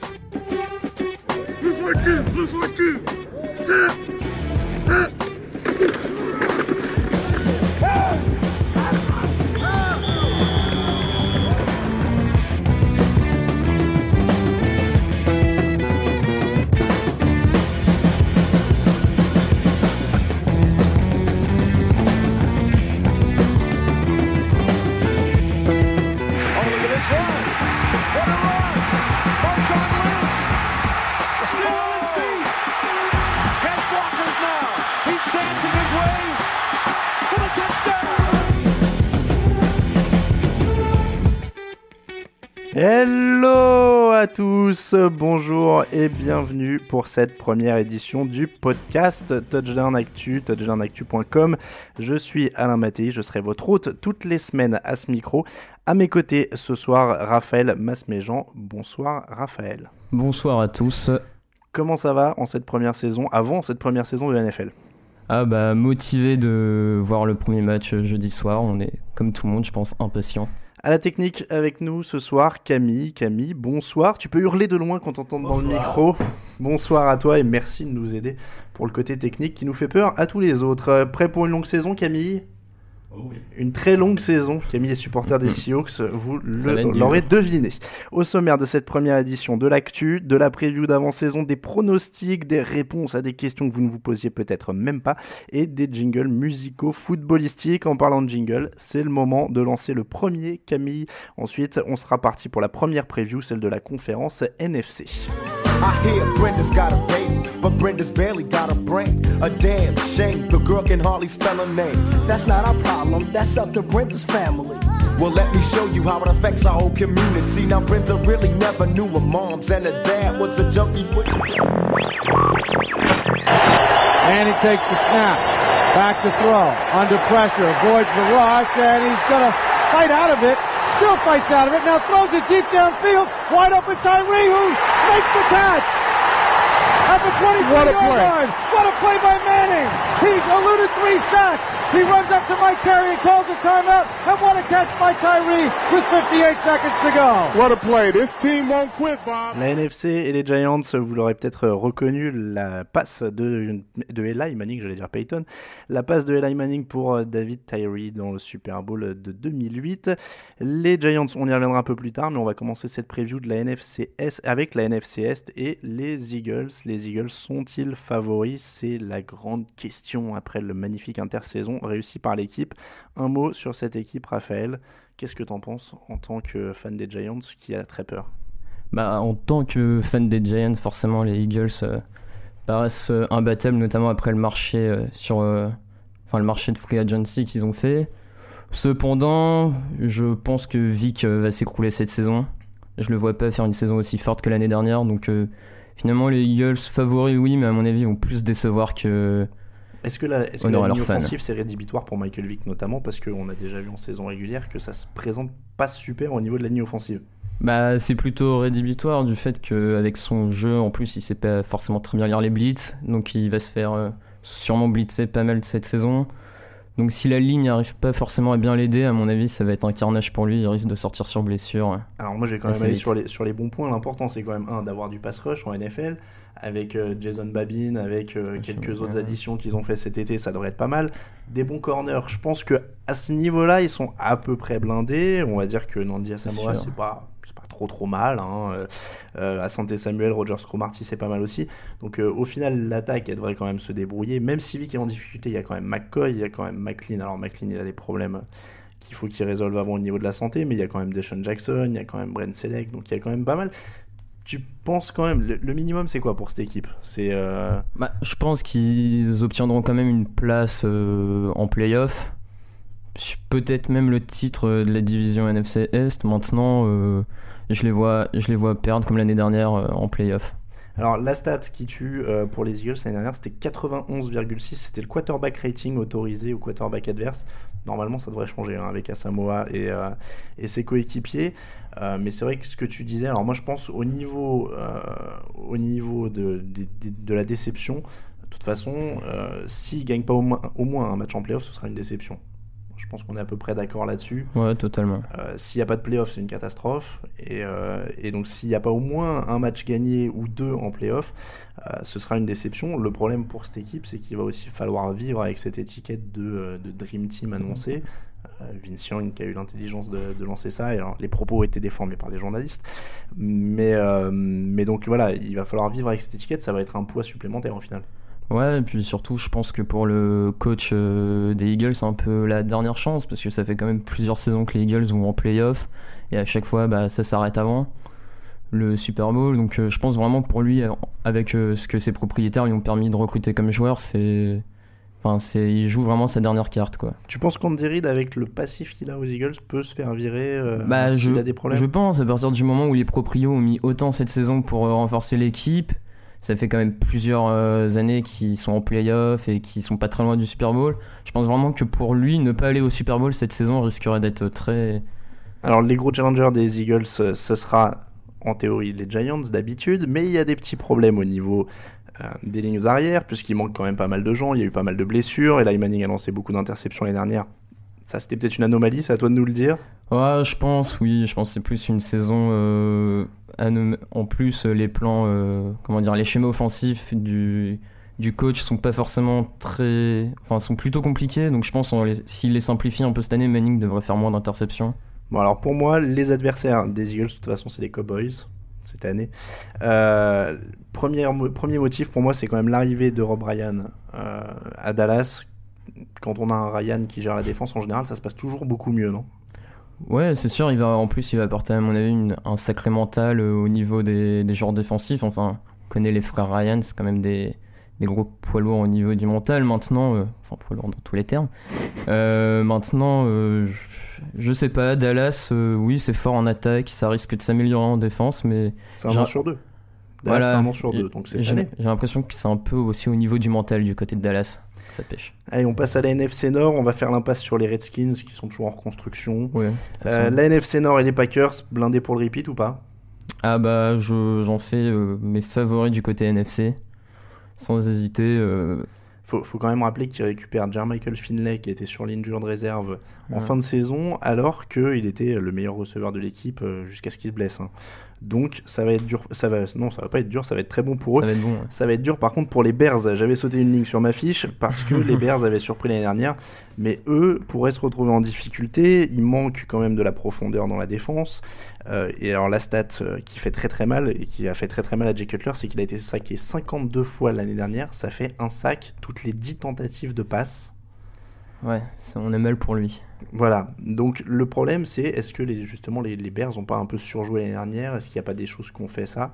Blue 14, Blue 14, set, set. Tous, bonjour et bienvenue pour cette première édition du podcast Touchdown Actu, touchdownactu.com. Je suis Alain Mattei, je serai votre hôte toutes les semaines à ce micro. À mes côtés ce soir, Raphaël Masméjean. Bonsoir Raphaël. Bonsoir à tous. Comment ça va en cette première saison, avant cette première saison de la NFL Ah bah motivé de voir le premier match jeudi soir, on est comme tout le monde je pense impatient. À la technique avec nous ce soir, Camille. Camille, bonsoir. Tu peux hurler de loin quand t'entends dans le micro. Bonsoir à toi et merci de nous aider pour le côté technique qui nous fait peur à tous les autres. Euh, Prêt pour une longue saison, Camille? Une très longue saison. Camille est supporter des Seahawks, vous l'aurez deviné. Au sommaire de cette première édition de l'actu, de la preview d'avant-saison, des pronostics, des réponses à des questions que vous ne vous posiez peut-être même pas, et des jingles musicaux footballistiques. En parlant de jingle, c'est le moment de lancer le premier, Camille. Ensuite, on sera parti pour la première preview, celle de la conférence NFC. I hear Brenda's got a baby, but Brenda's barely got a brain. A damn shame, the girl can hardly spell her name. That's not our problem, that's up to Brenda's family. Well, let me show you how it affects our whole community. Now, Brenda really never knew her moms, and her dad was a junkie with. And he takes the snap. Back to throw. Under pressure. Avoids the rush. And he's going to fight out of it. Still fights out of it. Now throws it deep downfield. Wide open Tyree who makes the catch. At the 23 yard line. What a play by Manning. He eluded three sacks. He runs up to Mike Terry and calls a timeout. And what a catch by Tyree with 58 seconds to go. What a play. This team won't quit, Bob. La NFC et les Giants, vous l'aurez peut-être reconnu, la passe de, de Eli Manning, j'allais dire Peyton, la passe de Eli Manning pour euh, David Tyree dans le Super Bowl de 2008. Les Giants, on y reviendra un peu plus tard, mais on va commencer cette preview de la NFC Est avec la NFC Est et les Eagles. Les Eagles sont-ils favoris? C'est la grande question après le magnifique intersaison réussi par l'équipe. Un mot sur cette équipe, Raphaël. Qu'est-ce que t'en penses en tant que fan des Giants qui a très peur? Bah en tant que fan des Giants, forcément les Eagles euh, paraissent euh, imbattables, notamment après le marché euh, sur, le marché de free agency qu'ils ont fait. Cependant, je pense que Vic va s'écrouler cette saison. Je le vois pas faire une saison aussi forte que l'année dernière, donc finalement les Eagles favoris oui, mais à mon avis ils vont plus décevoir que Est-ce que la, est-ce que la ligne offensive c'est rédhibitoire pour Michael Vick notamment parce qu'on a déjà vu en saison régulière que ça se présente pas super au niveau de la ligne offensive? Bah, c'est plutôt rédhibitoire du fait qu'avec son jeu, en plus, il sait pas forcément très bien lire les blitz, donc il va se faire euh, sûrement blitzer pas mal cette saison. Donc si la ligne n'arrive pas forcément à bien l'aider, à mon avis, ça va être un carnage pour lui, il risque de sortir sur blessure. Alors moi j'ai quand Ah, même allé sur les, sur les bons points. L'important c'est quand même un d'avoir du pass rush en NFL, avec euh, Jason Babin, avec euh, quelques autres additions qu'ils ont fait cet été, ça devrait être pas mal. Des bons corners, je pense que à ce niveau-là, ils sont à peu près blindés. On va dire que Nandi Asamoah, c'est pas c'est pas trop trop mal. Hein. Euh, euh, à Santé Samuel, Rogers Cromarty, c'est pas mal aussi. Donc euh, au final, l'attaque, elle devrait quand même se débrouiller. Même si Vic est en difficulté, il y a quand même McCoy, il y a quand même McLean. Alors McLean, il a des problèmes qu'il faut qu'il résolve avant au niveau de la santé, mais il y a quand même Deshaun Jackson, il y a quand même Brent Selleck, donc il y a quand même pas mal. Tu penses quand même, le, minimum c'est quoi pour cette équipe? C'est euh, bah, Je pense qu'ils obtiendront quand même une place euh, en playoff. Peut-être même le titre de la division NFC Est. Maintenant, euh, je, les vois, je les vois perdre comme l'année dernière en playoff. Alors la stat qui tue pour les Eagles l'année dernière, c'était 91,6. C'était le quarterback rating autorisé au quarterback adverse. Normalement, ça devrait changer hein, avec Asamoah et, ses coéquipiers. Euh, mais c'est vrai que ce que tu disais, alors moi je pense au niveau, euh, au niveau de, de, la déception, de toute façon, euh, s'il ne gagne pas au moins, au moins un match en playoff, ce sera une déception. Je pense qu'on est à peu près d'accord là-dessus. Ouais, totalement. s'il n'y a pas de playoff, c'est une catastrophe. Et, et donc s'il n'y a pas au moins un match gagné ou deux en playoff, ce sera une déception. Le problème pour cette équipe, c'est qu'il va aussi falloir vivre avec cette étiquette de, de Dream Team annoncée. Euh, Vince Young qui a eu l'intelligence de, lancer ça. Et les propos ont été déformés par les journalistes. Mais, euh, mais donc voilà, il va falloir vivre avec cette étiquette. Ça va être un poids supplémentaire au final. Ouais, et puis surtout, je pense que pour le coach euh, des Eagles, c'est un peu la dernière chance parce que ça fait quand même plusieurs saisons que les Eagles vont en playoff et à chaque fois, bah, ça s'arrête avant le Super Bowl. Donc je pense vraiment pour lui, avec ce que ses propriétaires lui ont permis de recruter comme joueur, c'est Enfin, c'est, il joue vraiment sa dernière carte, quoi. Tu penses qu'Andy avec le passif qu'il a aux Eagles, peut se faire virer euh, bah, s'il a des problèmes? Je pense, à partir du moment où les proprios ont mis autant cette saison pour euh, renforcer l'équipe, ça fait quand même plusieurs euh, années qu'ils sont en playoff et qu'ils sont pas très loin du Super Bowl. Je pense vraiment que pour lui, ne pas aller au Super Bowl cette saison risquerait d'être très... Alors, les gros challengers des Eagles, ce sera en théorie les Giants d'habitude, mais il y a des petits problèmes au niveau euh, des lignes arrière, puisqu'il manque quand même pas mal de gens, il y a eu pas mal de blessures, et là Manning a lancé beaucoup d'interceptions l'année dernière. Ça, c'était peut-être une anomalie, c'est à toi de nous le dire? Ouais, je pense, oui, je pense que c'est plus une saison. Euh, en plus, les plans, euh, comment dire, les schémas offensifs du, du coach sont pas forcément très. Enfin, sont plutôt compliqués, donc je pense s'il les simplifie un peu cette année, Manning devrait faire moins d'interceptions. Bon, alors pour moi, les adversaires des Eagles, de toute façon, c'est les Cowboys cette année. Euh, premier, premier motif pour moi, c'est quand même l'arrivée de Rob Ryan euh, à Dallas. Quand on a un Ryan qui gère la défense, en général, ça se passe toujours beaucoup mieux, non? Ouais, c'est sûr. Il va, en plus, il va apporter, à mon avis, un sacré mental euh, au niveau des, des joueurs défensifs. Enfin, on connaît les frères Ryan, c'est quand même des, des gros poids lourds au niveau du mental. Maintenant, enfin, poids lourds dans tous les termes. maintenant, je sais pas, Dallas, euh, oui, c'est fort en attaque, ça risque de s'améliorer en défense, mais. C'est un sur deux. Dallas, c'est un sur deux, donc c'est J'ai l'impression que c'est un peu aussi au niveau du mental du côté de Dallas. Ça pêche. Allez, on passe à la NFC Nord. On va faire l'impasse sur les Redskins qui sont toujours en reconstruction. Ouais, euh, la NFC Nord et les Packers, blindés pour le repeat ou pas? Ah bah, j'en fais euh, mes favoris du côté NFC. Sans hésiter. Faut, faut quand même rappeler qu'il récupère Jermichael Finlay qui était sur l'injured réserve en fin de saison alors qu'il était le meilleur receveur de l'équipe euh, jusqu'à ce qu'il se blesse. Hein. Donc ça va être dur. Ça va, non, ça va pas être dur. Ça va être très bon pour eux. Ça va être, bon, ça va être dur par contre pour les Bears. J'avais sauté une ligne sur ma fiche parce que les Bears avaient surpris l'année dernière. Mais eux pourraient se retrouver en difficulté. Il manque quand même de la profondeur dans la défense. Euh, et alors la stat euh, qui fait très très mal et qui a fait très très mal à Jay Cutler, c'est qu'il a été saqué 52 fois l'année dernière. Ça fait un sac toutes les 10 tentatives de passe. Ouais, on est mal pour lui. Voilà. Donc le problème, c'est est-ce que justement les, Bears n'ont pas un peu surjoué l'année dernière? Est-ce qu'il n'y a pas des choses qui ont fait ça?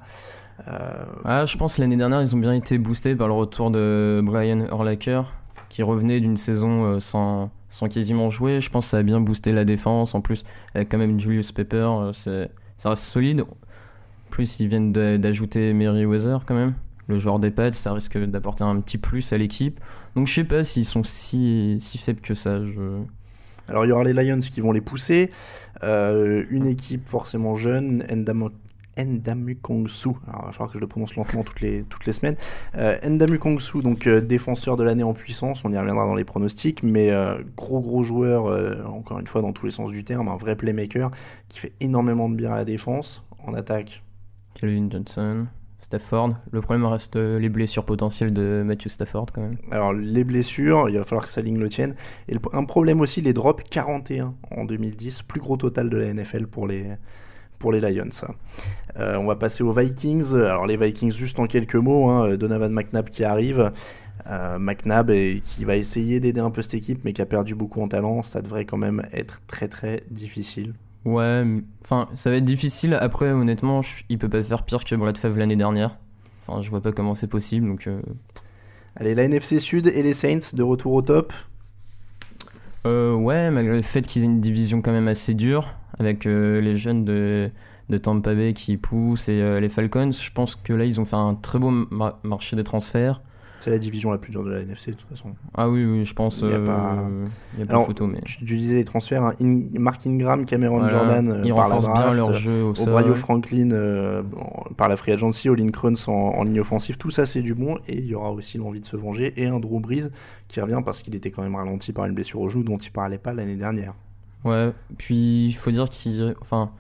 Euh, ah, Je pense l'année dernière, ils ont bien été boostés par le retour de Brian Urlacher, qui revenait d'une saison euh, sans, quasiment jouer. Je pense que ça a bien boosté la défense. En plus, avec quand même Julius Pepper, euh, ça reste solide. Plus, ils viennent d'ajouter Weather quand même le joueur des Pats, ça risque d'apporter un petit plus à l'équipe. Donc je sais pas s'ils sont si, si faibles que ça. Je... Alors il y aura les Lions qui vont les pousser. Euh, une équipe forcément jeune, Endamu Kongsu. Alors il va falloir que je le prononce lentement toutes les, toutes les semaines. Euh, Endamu Kongsu, donc euh, défenseur de l'année en puissance, on y reviendra dans les pronostics, mais gros gros joueur, encore une fois dans tous les sens du terme, un vrai playmaker qui fait énormément de bien à la défense. En attaque. Calvin Johnson. Stafford. Le problème reste les blessures potentielles de Matthew Stafford quand même. Alors les blessures, il va falloir que sa ligne le tienne. Et un problème aussi, les drops 41 en 2010, plus gros total de la NFL pour les, Lions. Euh, on va passer aux Vikings. Alors les Vikings, juste en quelques mots, hein, Donovan McNabb qui arrive. Euh, McNabb qui va essayer d'aider un peu cette équipe, mais qui a perdu beaucoup en talent. Ça devrait quand même être très très difficile. Ouais, enfin, ça va être difficile. Après, honnêtement, je- il peut pas faire pire que Brett Favre l'année dernière. Enfin, je vois pas comment c'est possible, donc... euh, Allez, la NFC Sud et les Saints de retour au top. Euh, ouais, malgré le fait qu'ils aient une division quand même assez dure, avec euh, les jeunes de, de Tampa Bay qui poussent et euh, les Falcons, je pense que là, ils ont fait un très beau ma- marché des transferts. C'est la division la plus dure de la NFC de toute façon. Ah oui, oui, je pense. Il y a euh, pas- il y a pas Alors, photo, mais. Tu, tu disais les transferts, hein, In- Mark Ingram, Cameron Voilà, Jordan euh, ils par la bien leur jeu au. Franklin euh, par la free agency, Olin Kruns en, en ligne offensive, tout ça c'est du bon et il y aura aussi l'envie de se venger et un Drew Brees qui revient parce qu'il était quand même ralenti par une blessure au genou dont il parlait pas l'année dernière. Ouais, puis il faut dire qu'ils. Enfin,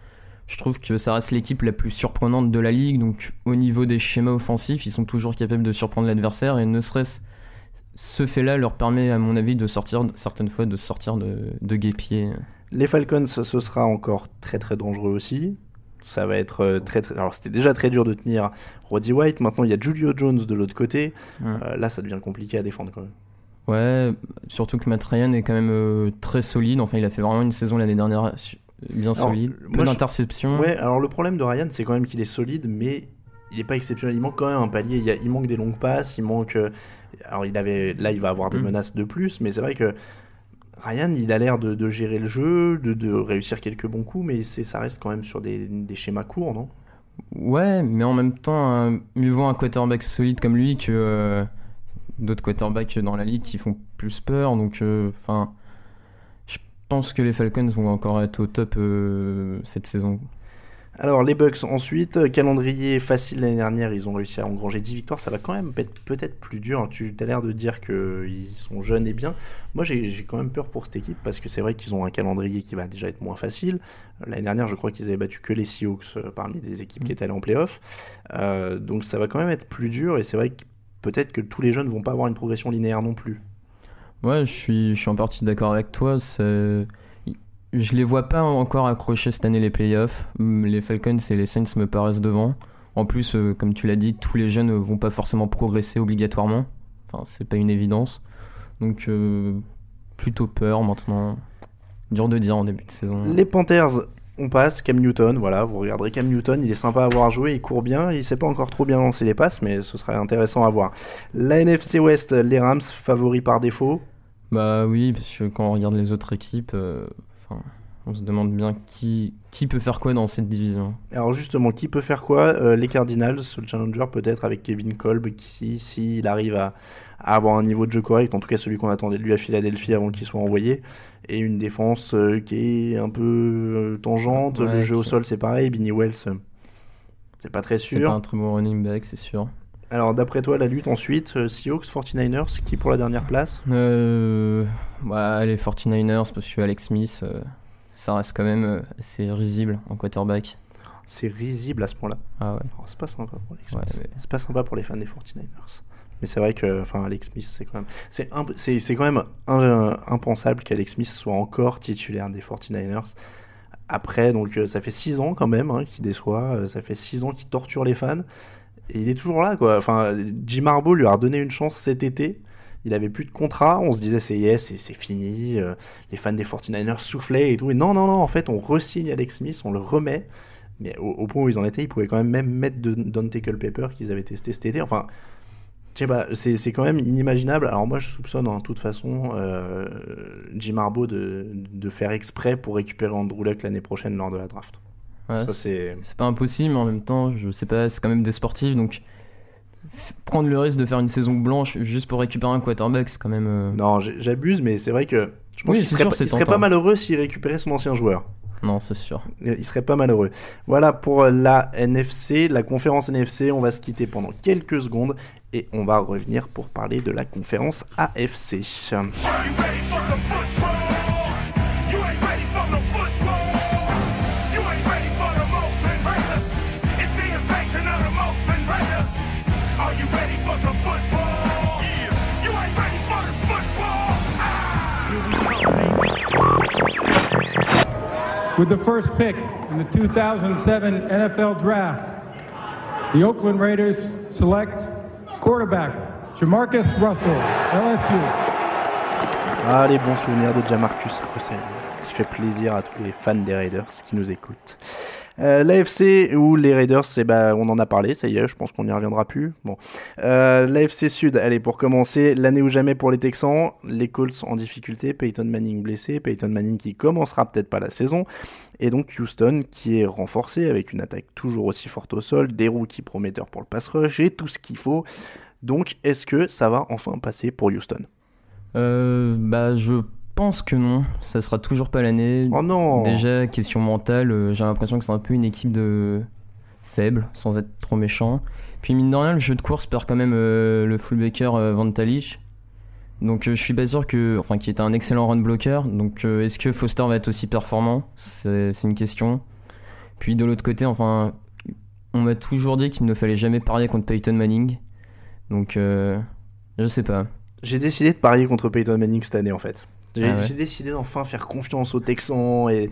je trouve que ça reste l'équipe la plus surprenante de la ligue. Donc, au niveau des schémas offensifs, ils sont toujours capables de surprendre l'adversaire. Et ne serait-ce. Ce fait-là leur permet, à mon avis, de sortir, certaines fois, de sortir de, de guépier. Les Falcons, ce sera encore très très dangereux aussi. Ça va être euh, très, très... Alors c'était déjà très dur de tenir Roddy White, maintenant il y a Julio Jones de l'autre côté. Ouais. Euh, là ça devient compliqué à défendre quand même. Ouais, surtout que Matt Ryan est quand même euh, très solide. Enfin, il a fait vraiment une saison l'année dernière bien Alors, solide. je- d'interceptions. Ouais, alors le problème de Ryan, c'est quand même qu'il est solide, mais il n'est pas exceptionnel. Il manque quand même un palier. Il, y a- il manque des longues passes, il manque. euh, Alors il avait, là, il va avoir des Mm. menaces de plus, mais c'est vrai que Ryan, il a l'air de, de gérer le jeu, de, de réussir quelques bons coups, mais c'est, ça reste quand même sur des, des schémas courts, non? Ouais, mais en même temps, euh, mieux vaut un quarterback solide comme lui que euh, d'autres quarterbacks dans la ligue qui font plus peur. Donc, enfin, pense que les Falcons vont encore être au top euh, cette saison. Alors les Bucks ensuite, euh, calendrier facile l'année dernière, ils ont réussi à engranger 10 victoires, ça va quand même être peut-être plus dur, tu as l'air de dire qu'ils sont jeunes et bien. Moi j'ai quand même peur pour cette équipe parce que c'est vrai qu'ils ont un calendrier qui va déjà être moins facile. L'année dernière je crois qu'ils avaient battu que les Seahawks euh, parmi des équipes qui étaient allées en playoff. Euh, donc ça va quand même être plus dur et c'est vrai que peut-être que tous les jeunes vont pas avoir une progression linéaire non plus. Ouais, je suis, je suis en partie d'accord avec toi. Je les vois pas encore accrocher cette année les playoffs. Hum, Les Falcons et les Saints me paraissent devant. En plus, euh, comme tu l'as dit, tous les jeunes vont pas forcément progresser obligatoirement. Enfin, c'est pas une évidence. Donc, euh, plutôt peur maintenant. Dur de dire en début de saison. Les Panthers, on passe. Cam Newton, voilà, vous regarderez Cam Newton, il est sympa à voir jouer, il court bien, il sait pas encore trop bien lancer les passes, mais ce serait intéressant à voir. La NFC West, les Rams, favoris par défaut. Bah oui, parce que quand on regarde les autres équipes, euh, enfin, on se demande bien qui, qui peut faire quoi dans cette division. Alors justement, qui peut faire quoi Euh, Les Cardinals, le challenger peut-être avec Kevin Kolb, qui, s'il arrive à, à avoir un niveau de jeu correct, en tout cas celui qu'on attendait de lui à Philadelphie avant qu'il soit envoyé, et une défense euh, qui est un peu euh, tangente, Ouais, le jeu au sol c'est pareil, Binny Wells, c'est pas très C'est pas sûr. un très bon running back, c'est sûr. Alors d'après toi, la lutte ensuite, euh, Seahawks, 49ers, qui pour la dernière place? Euh, bah, les 49ers, parce que Alex Smith, euh, ça reste quand même assez risible en quarterback. C'est risible à ce point-là. Ah ouais. Oh, c'est pas sympa pour Alex Ouais, Smith. mais- C'est pas sympa pour les fans des 49ers. Mais c'est vrai que, enfin, Alex Smith, c'est quand même, c'est imp- c'est c'est quand même un- impensable qu'Alex Smith soit encore titulaire des 49ers. Après, donc, ça fait 6 ans quand même hein, qu'il déçoit. Ça fait 6 ans qu'il torture les fans. Il est toujours là, quoi. Enfin, Jim Harbaugh lui a redonné une chance cet été. Il avait plus de contrat. On se disait, c'est yes, c'est- fini. euh, les fans des 49ers soufflaient et tout. Et non, non, non, en fait, on re-signe Alex Smith, on le remet. Mais au, point où ils en étaient, ils pouvaient quand même même mettre de, Dante Culpepper qu'ils avaient testé cet été. Enfin, je sais pas, c'est quand même inimaginable. Alors moi, je soupçonne en toute façon euh, Jim Harbaugh de, de faire exprès pour récupérer Andrew Luck l'année prochaine lors de la draft. Ça, c'est... C'est pas impossible, mais en même temps, je sais pas, c'est quand même des sportifs, donc f- prendre le risque de faire une saison blanche juste pour récupérer un quarterback, c'est quand même. euh, Non, j'- j'abuse, mais c'est vrai que je pense Oui, qu'il serait, sûr, pas- c'est il serait pas tentant. malheureux s'il récupérait son ancien joueur. Non, c'est sûr. Euh, Il serait pas malheureux. Voilà pour euh, la NFC, la conférence NFC. On va se quitter pendant quelques secondes et on va revenir pour parler de la conférence AFC. With the first pick in the 2007 NFL Draft, the Oakland Raiders select quarterback Jamarcus Russell, LSU. Ah, les bons souvenirs de Jamarcus Russell, qui fait plaisir à tous les fans des Raiders qui nous écoutent. Euh, L'AFC ou les Raiders, c'est bah, on en a parlé, ça y est, je pense qu'on n'y reviendra plus. Bon, euh, l'AFC Sud, allez pour commencer, l'année ou jamais pour les Texans, les Colts en difficulté, Peyton Manning blessé, Peyton Manning qui commencera peut-être pas la saison, et donc Houston qui est renforcé avec une attaque toujours aussi forte au sol, des rookies prometteurs pour le pass rush et tout ce qu'il faut. Donc, est-ce que ça va enfin passer pour Houston? Euh, bah, je pense que non. Ça sera toujours pas l'année. Oh non Déjà, question mentale, euh, j'ai l'impression que c'est un peu une équipe de faible, sans être trop méchant. Puis mine de rien, le jeu de course perd quand même euh, le fullbacker euh, Van Talich. Donc euh, je suis pas sûr que, enfin, qui est un excellent run blocker. Donc est-ce que Foster va être aussi performant? C'est une question. Puis de l'autre côté, enfin, on m'a toujours dit qu'il ne fallait jamais parier contre Peyton Manning. Donc je sais pas. J'ai décidé de parier contre Peyton Manning cette année en fait. J'ai Ah ouais. j'ai décidé d'enfin faire confiance aux Texans et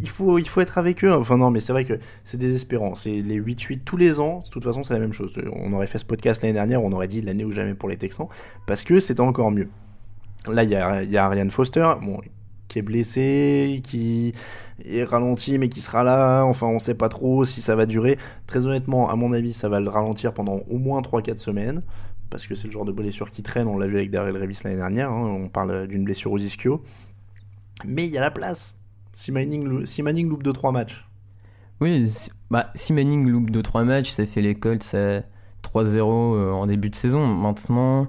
il faut, il faut être avec eux. Enfin non, mais c'est vrai que c'est désespérant. C'est les 8-8 tous les ans. De toute façon, c'est la même chose. On aurait fait ce podcast l'année dernière, on aurait dit l'année ou jamais pour les Texans parce que c'était encore mieux. Là, il y a, y a Ariane Foster, bon, qui est blessé, qui est ralenti, mais qui sera là. Enfin, on sait pas trop si ça va durer. Très honnêtement, à mon avis, ça va le ralentir pendant au moins 3-4 semaines. Parce que c'est le genre de blessure qui traîne, on l'a vu avec Daryl Revis l'année dernière, hein, on parle d'une blessure aux ischio. Mais il y a la place. Si Manning, loupe 2-3 matchs, Oui, bah, si Manning loupe 2-3 matchs, ça fait les Colts à 3-0 euh, en début de saison. Maintenant,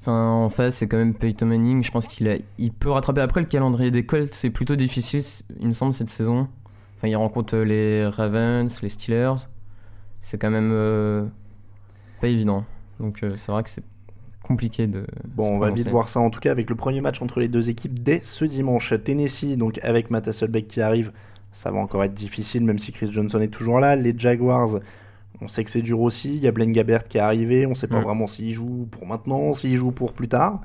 enfin, en face, c'est quand même Peyton Manning. Je pense qu'il a, il peut rattraper. Après, le calendrier des Colts, c'est plutôt difficile, il me semble, cette saison. Enfin, il rencontre les Ravens, les Steelers. C'est quand même euh, pas évident. Donc, euh, c'est vrai que c'est compliqué de. Bon, on va vite voir ça en tout cas avec le premier match entre les deux équipes dès ce dimanche. Tennessee, donc avec Matt Hasselbeck qui arrive, ça va encore être difficile même si Chris Johnson est toujours là. Les Jaguars, on sait que c'est dur aussi. Il y a Blaine Gabbert qui est arrivé, on sait pas Mm. vraiment s'il joue pour maintenant, s'il joue pour plus tard.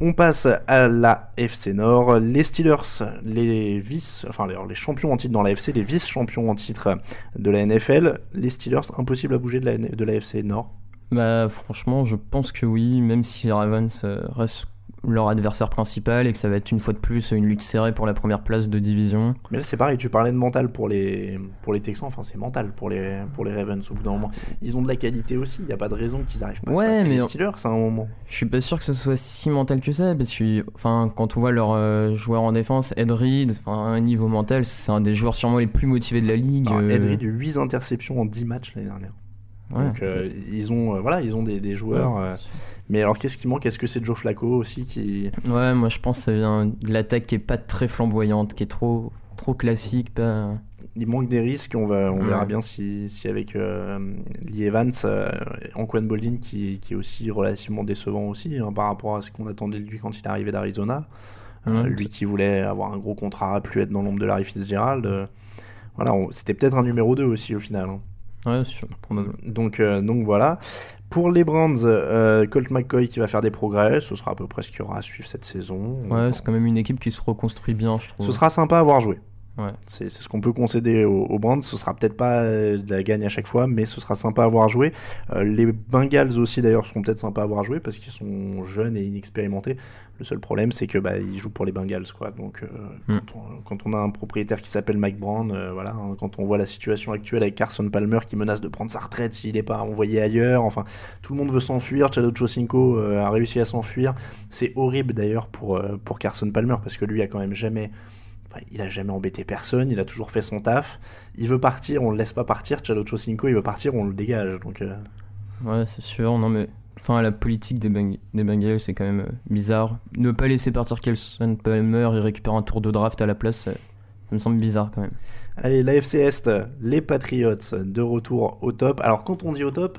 On passe à la FC Nord. Les Steelers, les vice, enfin les, champions en titre dans la FC, les vice-champions en titre de la NFL. Les Steelers, impossible à bouger de la, de la FC Nord? Bah franchement, je pense que oui, même si les Ravens euh, restent leur adversaire principal et que ça va être une fois de plus une lutte serrée pour la première place de division. Mais là, c'est pareil, tu parlais de mental pour les, pour les Texans, enfin, c'est mental pour les, pour les Ravens au bout d'un moment. Ils ont de la qualité aussi, il n'y a pas de raison qu'ils arrivent pas Ouais, à passer mais les Steelers à un moment. Je suis pas sûr que ce soit si mental que ça parce que enfin quand on voit leurs euh, joueurs en défense, Ed Reed, enfin un niveau mental, c'est un des joueurs sûrement les plus motivés de la ligue. Alors, euh, Ed Reed, 8 interceptions en 10 matchs l'année dernière. ouais. Donc, euh, ils ont, euh, voilà, ils ont des, des joueurs. euh, mais alors, qu'est-ce qui manque? Est-ce que c'est Joe Flacco aussi qui. Ouais, moi je pense que ça vient de l'attaque qui est pas très flamboyante, qui est trop trop classique, pas Il manque des risques, on, va, on Ouais. verra bien si, si avec euh, Lee Evans, euh, Anquan Boldin qui, qui est aussi relativement décevant aussi hein, par rapport à ce qu'on attendait de lui quand il est arrivé d'Arizona. Euh, Ouais, lui qui voulait avoir un gros contrat, plus être dans l'ombre de Larry Fitzgerald. euh, voilà, c'était peut-être un numéro 2 aussi au final. hein. Ouais, sûr, probablement. Donc, euh, donc voilà. Pour les Browns, euh, Colt McCoy qui va faire des progrès, ce sera à peu près ce qu'il y aura à suivre cette saison. Ouais, c'est quand même une équipe qui se reconstruit bien, je trouve. Ce sera sympa à voir jouer. Ouais. C'est c'est ce qu'on peut concéder aux, aux Browns. Ce sera peut-être pas euh, de la gagne à chaque fois, mais ce sera sympa à voir jouer. Euh, les Bengals aussi d'ailleurs seront peut-être sympas à voir jouer parce qu'ils sont jeunes et inexpérimentés. Le seul problème c'est que bah, ils jouent pour les Bengals quoi. Donc euh, Mm. quand, on, quand on a un propriétaire qui s'appelle Mike Brown, euh, voilà, hein, quand on voit la situation actuelle avec Carson Palmer qui menace de prendre sa retraite s'il n'est pas envoyé ailleurs, enfin tout le monde veut s'enfuir. Chad Ochocinco euh, a réussi à s'enfuir. C'est horrible d'ailleurs pour euh, pour Carson Palmer parce que lui a quand même jamais il a jamais embêté personne, il a toujours fait son taf. Il veut partir, on le laisse pas partir. Chad Ochocinco, il veut partir, on le dégage. Donc, euh, Ouais, c'est sûr. Non, mais enfin, la politique des, Beng- des Bengals, c'est quand même euh, bizarre. Ne pas laisser partir Kelson Palmer et récupérer un tour de draft à la place, euh, ça me semble bizarre quand même. Allez, l'AFC Est, les Patriots de retour au top. Alors, quand on dit au top,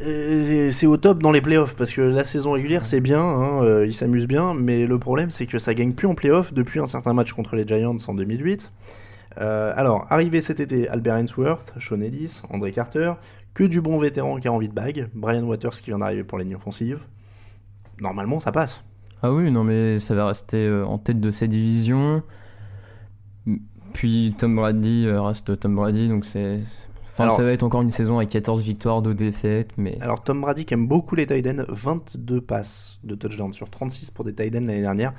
c'est au top dans les playoffs parce que la saison régulière c'est bien, hein, euh, ils s'amusent bien, mais le problème c'est que ça gagne plus en playoffs depuis un certain match contre les Giants en 2008. Euh, alors, arrivé cet été, Albert Ainsworth, Sean Ellis, André Carter, que du bon vétéran qui a envie de bague, Brian Waters qui vient d'arriver pour la ligne offensive. Normalement, ça passe. Ah oui, non, mais ça va rester euh, en tête de cette division. Puis Tom Brady euh, reste Tom Brady, donc c'est. Enfin, Alors- ça va être encore une saison avec 14 victoires, 2 défaites, mais. Alors Tom Brady qui aime beaucoup les tight ends, 22 passes de touchdown sur 36 pour des tight ends l'année dernière.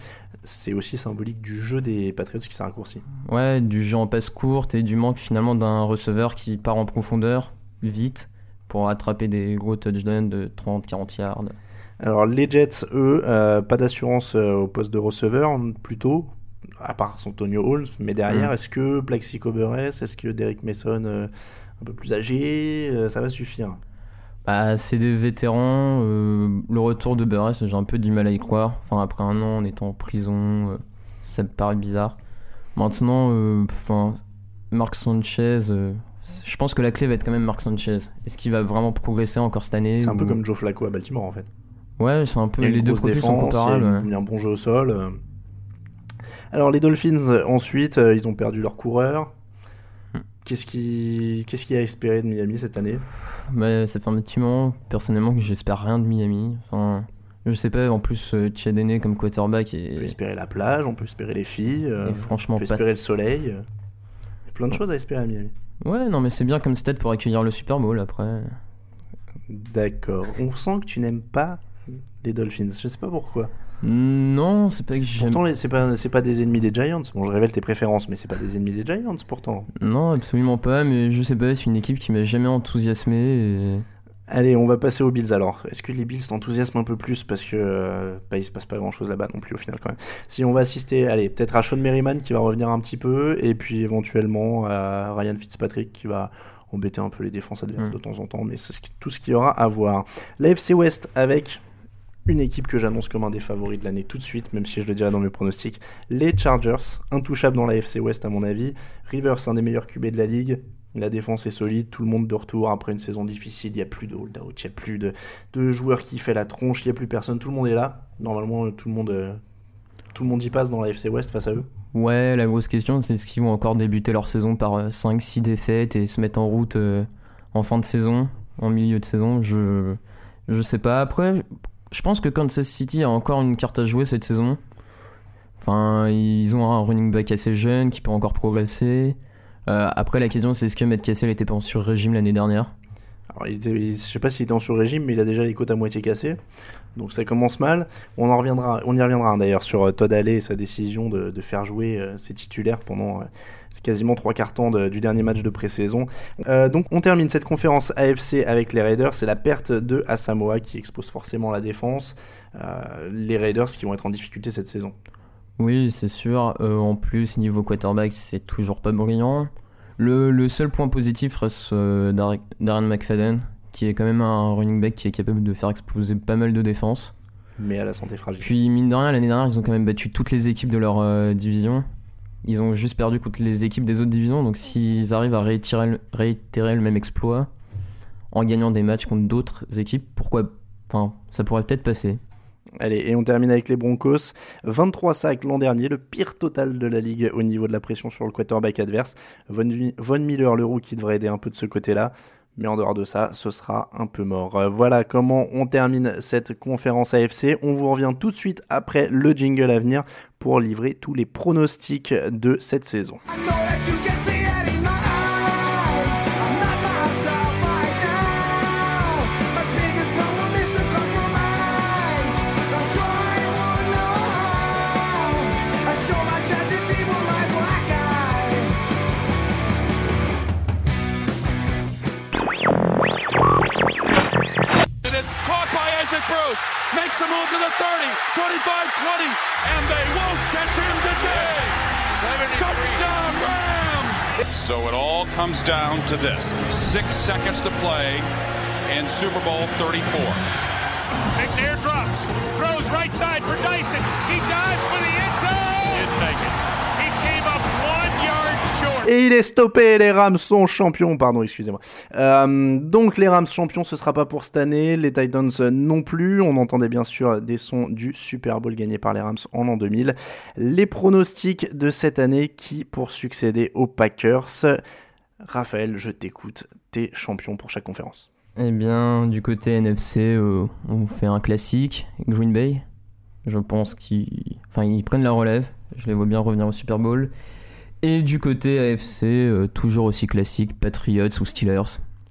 C'est aussi symbolique du jeu des Patriots qui s'est raccourci. Ouais, du jeu en passe courte et du manque finalement d'un receveur qui part en profondeur vite pour attraper des gros touchdowns de 30-40 yards. Alors les Jets, eux, euh, pas d'assurance euh, au poste de receveur, plutôt, à part Antonio Holmes, mais derrière, Mm. est-ce que Plaxico Burress, est-ce que Derek Mason, euh, un peu plus âgé, euh, ça va suffire Bah, c'est des vétérans. euh, le retour de Burress, j'ai un peu du mal à y croire. Enfin, après un an en étant en prison, euh, ça me paraît bizarre. Maintenant, euh, enfin, Marc Sanchez, euh, je pense que la clé va être quand même Marc Sanchez. Est-ce qu'il va vraiment progresser encore cette année C'est un peu comme Joe Flacco à Baltimore en fait. Ouais, c'est un peu les deux profils sont défense, il y a comparables. il y a un bon jeu au sol. euh. Alors les Dolphins, ensuite, euh, ils ont perdu leur coureur. Qu'est-ce qui, qu'est-ce qui a espéré de Miami cette année? Mais ça fait un petit moment, personnellement, que j'espère rien de Miami. Enfin, je sais pas, en plus, euh, Chad Henne comme quarterback On peut espérer la plage, on peut espérer les filles, euh, et on franchement peut pas. espérer le soleil. Il y a plein de choses à espérer à Miami. Ouais, non, mais c'est bien comme stade pour accueillir le Super Bowl après. D'accord. On sent que tu n'aimes pas les Dolphins. Je sais pas pourquoi. Non, c'est pas que j'aime. Pourtant, c'est pas, c'est pas des ennemis des Giants. Bon, je révèle tes préférences, mais c'est pas des ennemis des Giants pourtant. Non, absolument pas, mais je sais pas, c'est une équipe qui m'a jamais enthousiasmé. Et... Allez, on va passer aux Bills alors. Est-ce que les Bills t'enthousiasment un peu plus parce que euh, bah, il se passe pas grand chose là-bas non plus au final quand même. Si on va assister, allez, peut-être à Sean Merriman qui va revenir un petit peu et puis éventuellement à Ryan Fitzpatrick qui va embêter un peu les défenses adverses Mm. de temps en temps, mais c'est tout ce qu'il y aura à voir. L'AFC West avec une équipe que j'annonce comme un des favoris de l'année tout de suite, même si je le dirai dans mes pronostics. Les Chargers, intouchables dans l'AFC West à mon avis. Rivers, un des meilleurs QB de la ligue. La défense est solide, tout le monde de retour après une saison difficile. Il n'y a plus de hold-out, il n'y a plus de, joueurs qui fait la tronche, il n'y a plus personne. Tout le monde est là. Normalement, tout le monde, euh, tout le monde y passe dans l'AFC West face à eux. Ouais, la grosse question, c'est est-ce qu'ils vont encore débuter leur saison par 5-6 défaites et se mettre en route euh, en fin de saison, en milieu de saison? Je, je sais pas. Après, je pense que Kansas City a encore une carte à jouer cette saison. Enfin, ils ont un running back assez jeune qui peut encore progresser. Euh, après, la question, c'est est-ce que Matt Cassel était pas en sur-régime l'année dernière? Alors, il était, sais pas s'il était en sur-régime, mais il a déjà les côtes à moitié cassées. Donc ça commence mal. On, en reviendra, on y reviendra hein, d'ailleurs sur euh, Todd Haley et sa décision de, faire jouer euh, ses titulaires pendant quasiment trois quarts temps de- du dernier match de pré-saison. Euh, donc on termine cette conférence AFC avec les Raiders. C'est la perte de Asamoah qui expose forcément la défense. Euh, les Raiders qui vont être en difficulté cette saison. Oui, c'est sûr. Euh, en plus, niveau quarterback, c'est toujours pas brillant. Le, le seul point positif reste Dar- Darren McFadden, qui est quand même un running back qui est capable de faire exploser pas mal de défenses. Mais à la santé fragile. Puis, mine de rien, l'année dernière, ils ont quand même battu toutes les équipes de leur euh, division. Ils ont juste perdu contre les équipes des autres divisions. Donc, s'ils arrivent à réitérer, le- même exploit en gagnant des matchs contre d'autres équipes, pourquoi ça pourrait peut-être passer. Allez, et on termine avec les Broncos. 23 sacs l'an dernier, le pire total de la ligue au niveau de la pression sur le quarterback adverse. Von, Miller, le rookie, devrait aider un peu de ce côté-là. Mais en dehors de ça, ce sera un peu mort. Euh, Voilà comment on termine cette conférence AFC. On vous revient tout de suite après le jingle à venir pour livrer tous les pronostics de cette saison. Caught by Isaac Bruce. Makes a move to the 30, 25, 20, and they won't catch him today. Touchdown Rams! So it all comes down to this. Six seconds to play in Super Bowl 34. McNair drops, throws right side for Dyson. He dives for the end zone. Didn't make it. Et il est stoppé, les Rams sont champions, pardon, excusez-moi. Euh, donc les Rams champions, ce sera pas pour cette année, les Titans euh, non plus. On entendait bien sûr des sons du Super Bowl gagné par les Rams en l'an 2000. Les pronostics de cette année qui pour succéder aux Packers. Raphaël, je t'écoute, t'es champion pour chaque conférence. Eh bien, du côté NFC, euh, on fait un classique. Green Bay, je pense qu'ils prennent la relève. Je les vois bien revenir au Super Bowl. Et du côté AFC, euh, toujours aussi classique, Patriots ou Steelers.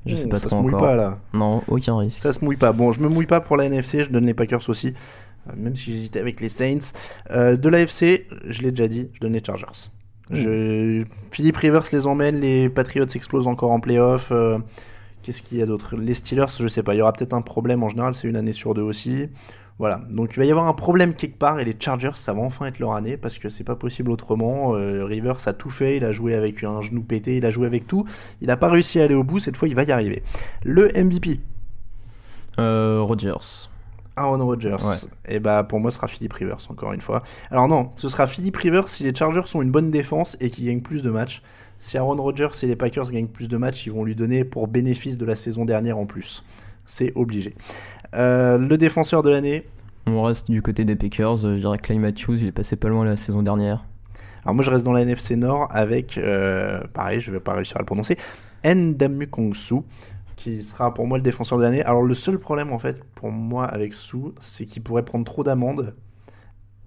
Je sais Mmh, pas ça trop se mouille encore. pas, là. Non, aucun risque. Ça se mouille pas. Bon, je me mouille pas pour la NFC, je donne les Packers aussi, euh, même si j'hésitais avec les Saints. Euh, de l'AFC, je l'ai déjà dit, je donne les Chargers. Je... Philippe Rivers les emmène, les Patriots explosent encore en playoff. euh, Qu'est-ce qu'il y a d'autre? Les Steelers, je sais pas, il y aura peut-être un problème en général, c'est une année sur deux aussi. Voilà, donc il va y avoir un problème quelque part et les Chargers, ça va enfin être leur année parce que c'est pas possible autrement. Euh, Rivers a tout fait, il a joué avec un genou pété, il a joué avec tout. Il a pas réussi à aller au bout, cette fois il va y arriver. Le MVP, Euh, Rodgers. Aaron Rodgers. Ouais. Et bah pour moi ce sera Philippe Rivers encore une fois. Alors non, ce sera Philippe Rivers si les Chargers sont une bonne défense et qu'ils gagnent plus de matchs. Si Aaron Rodgers et les Packers gagnent plus de matchs, ils vont lui donner pour bénéfice de la saison dernière en plus. C'est obligé. Euh, le défenseur de l'année. On reste du côté des Packers. euh, Je dirais que Clay Matthews, il est passé pas loin la saison dernière. Alors moi je reste dans la NFC Nord avec, euh, pareil, je vais pas réussir à le prononcer, Ndamu Kongsu, qui sera pour moi le défenseur de l'année. Alors le seul problème en fait pour moi avec Su, c'est qu'il pourrait prendre trop d'amendes.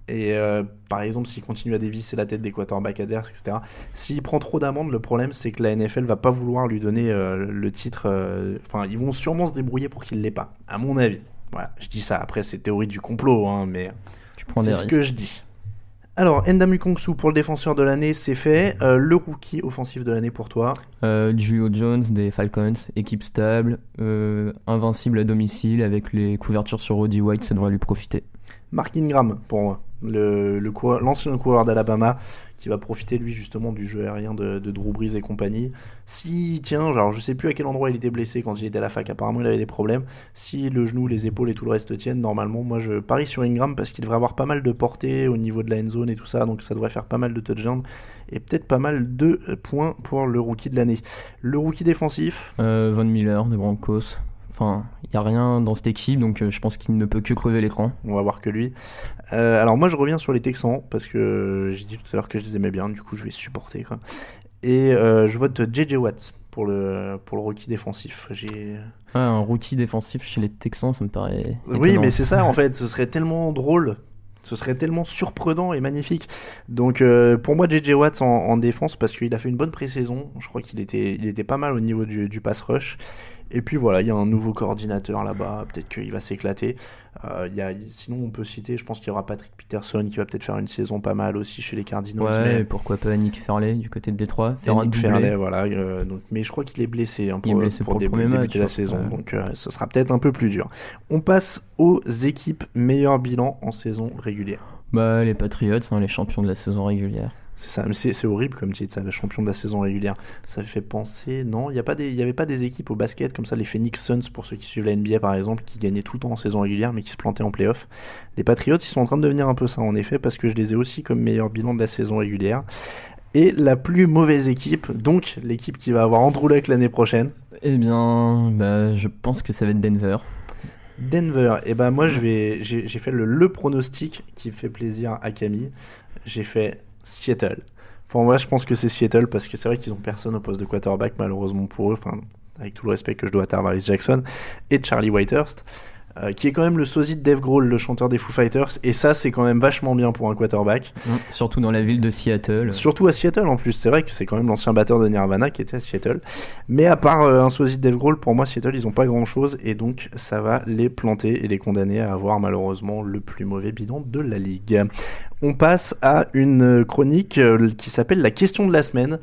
Et euh, par exemple, s'il continue à dévisser la tête des quarterbacks adverses, etc. S'il prend trop d'amendes, le problème c'est que la NFL va pas vouloir lui donner euh, le titre. euh, Enfin, ils vont sûrement se débrouiller pour qu'il l'ait pas, à mon avis. Voilà, je dis ça. Après, c'est théorie du complot, hein, mais c'est ce risques. que je dis. Alors, Ndamu Kongsu pour le défenseur de l'année, c'est fait. Le rookie offensif de l'année pour toi. Julio Jones des Falcons, équipe stable, invincible à domicile avec les couvertures sur Roddy White, ça devrait lui profiter. Mark Ingram pour moi. Coureur- l'ancien coureur d'Alabama qui va profiter lui justement du jeu aérien de, Drew Brees et compagnie. Si, tiens, genre je sais plus à quel endroit il était blessé quand il était à la fac, apparemment il avait des problèmes. Si le genou, les épaules et tout le reste tiennent, normalement moi je parie sur Ingram parce qu'il devrait avoir pas mal de portée au niveau de la end zone et tout ça, donc ça devrait faire pas mal de touchdowns et peut-être pas mal de euh, points pour le rookie de l'année. Le rookie défensif, Euh, Von Miller de Broncos. Enfin, il n'y a rien dans cette équipe, donc euh, je pense qu'il ne peut que crever l'écran. On va voir que lui. Euh, alors moi je reviens sur les Texans parce que j'ai dit tout à l'heure que je les aimais bien, du coup je vais supporter quoi. Et euh, je vote JJ Watts pour le pour le rookie défensif. J'ai Ah, un rookie défensif chez les Texans, ça me paraît. oui mais c'est ça en fait, ce serait tellement drôle. Ce serait tellement surprenant et magnifique. Donc euh, pour moi JJ Watts en, en défense parce qu'il a fait une bonne pré-saison. Je crois qu'il était il était pas mal au niveau du, du pass rush. Et puis voilà, il y a un nouveau coordinateur là-bas, peut-être qu'il va s'éclater. Euh, il y a, sinon, on peut citer, je pense qu'il y aura Patrick Peterson qui va peut-être faire une saison pas mal aussi chez les Cardinals. Ouais, mais et pourquoi pas Nick Fairley du côté de Détroit, faire un Nick. Fairley, voilà. euh, donc, mais je crois qu'il est blessé hein, Il est pour, blessé pour, pour le dé- premier débuter match, la ouais. saison, donc euh, ce sera peut-être un peu plus dur. On passe aux équipes meilleur bilan en saison régulière. Bah, les Patriots, hein, les champions de la saison régulière. C'est ça, c'est horrible comme titre, ça, le champion de la saison régulière. Ça fait penser, non, il n'y avait pas des équipes au basket comme ça, les Phoenix Suns pour ceux qui suivent la NBA par exemple, qui gagnaient tout le temps en saison régulière mais qui se plantaient en playoff. Les Patriots, ils sont en train de devenir un peu ça en effet parce que je les ai aussi comme meilleur bilan de la saison régulière. Et la plus mauvaise équipe, donc l'équipe qui va avoir Andrew Luck l'année prochaine, Eh bien, bah, je pense que ça va être Denver. Denver, et ben moi je vais, j'ai j'ai fait le, le pronostic qui fait plaisir à Camille. J'ai fait Seattle. Pour moi, je pense que c'est Seattle parce que c'est vrai qu'ils ont personne au poste de quarterback malheureusement pour eux. Enfin, avec tout le respect que je dois à Tarvaris Jackson et Charlie Whitehurst, euh, qui est quand même le sosie de Dave Grohl, le chanteur des Foo Fighters. Et ça, c'est quand même vachement bien pour un quarterback. Surtout dans la ville de Seattle. Surtout à Seattle en plus, c'est vrai que c'est quand même l'ancien batteur de Nirvana qui était à Seattle. Mais à part euh, un sosie de Dave Grohl, pour moi Seattle ils ont pas grand chose et donc ça va les planter et les condamner à avoir malheureusement le plus mauvais bilan de la ligue. On passe à une chronique euh, qui s'appelle la question de la semaine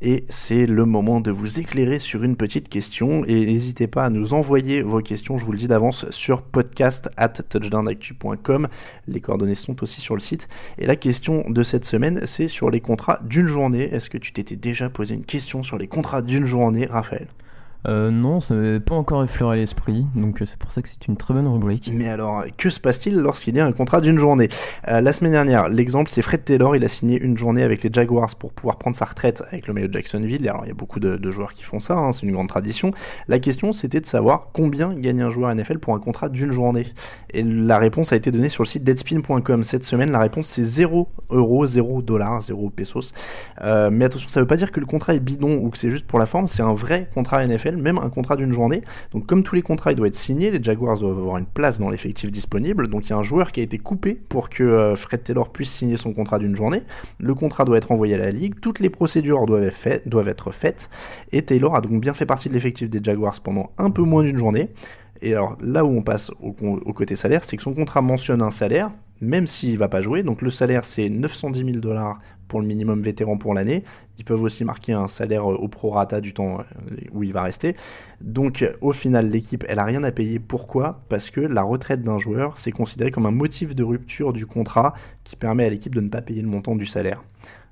et c'est le moment de vous éclairer sur une petite question et n'hésitez pas à nous envoyer vos questions, je vous le dis d'avance, sur podcast at touchdownactu.com. Les coordonnées sont aussi sur le site. Et la question de cette semaine, c'est sur les contrats d'une journée. Est-ce que tu t'étais déjà posé une question sur les contrats d'une journée, Raphaël? Euh, non, ça m'avait pas encore effleuré l'esprit, donc euh, c'est pour ça que c'est une très bonne rubrique. Mais alors, que se passe-t-il lorsqu'il y a un contrat d'une journée? Euh, La semaine dernière, l'exemple, c'est Fred Taylor. Il a signé une journée avec les Jaguars pour pouvoir prendre sa retraite avec le maillot de Jacksonville. Alors, il y a beaucoup de, joueurs qui font ça, hein, c'est une grande tradition. La question, c'était de savoir combien gagne un joueur NFL pour un contrat d'une journée. Et la réponse a été donnée sur le site deadspin.com. Cette semaine, la réponse, c'est 0 euros, 0 dollars, 0 pesos. Mais attention, ça veut pas dire que le contrat est bidon ou que c'est juste pour la forme. C'est un vrai contrat NFL, même un contrat d'une journée. Donc comme tous les contrats, il doit être signé, les Jaguars doivent avoir une place dans l'effectif disponible. Donc il y a un joueur qui a été coupé pour que euh, Fred Taylor puisse signer son contrat d'une journée. Le contrat doit être envoyé à la ligue, toutes les procédures doivent être, faites. Et Taylor a donc bien fait partie de l'effectif des Jaguars pendant un peu moins d'une journée. Et alors là où on passe au côté salaire, c'est que son contrat mentionne un salaire, même s'il va pas jouer. Donc le salaire c'est 910 000 dollars pour le minimum vétéran pour l'année. Ils peuvent aussi marquer un salaire euh, au prorata du temps euh, où il va rester. Donc au final l'équipe elle a rien à payer. Pourquoi? Parce que la retraite d'un joueur c'est considéré comme un motif de rupture du contrat qui permet à l'équipe de ne pas payer le montant du salaire.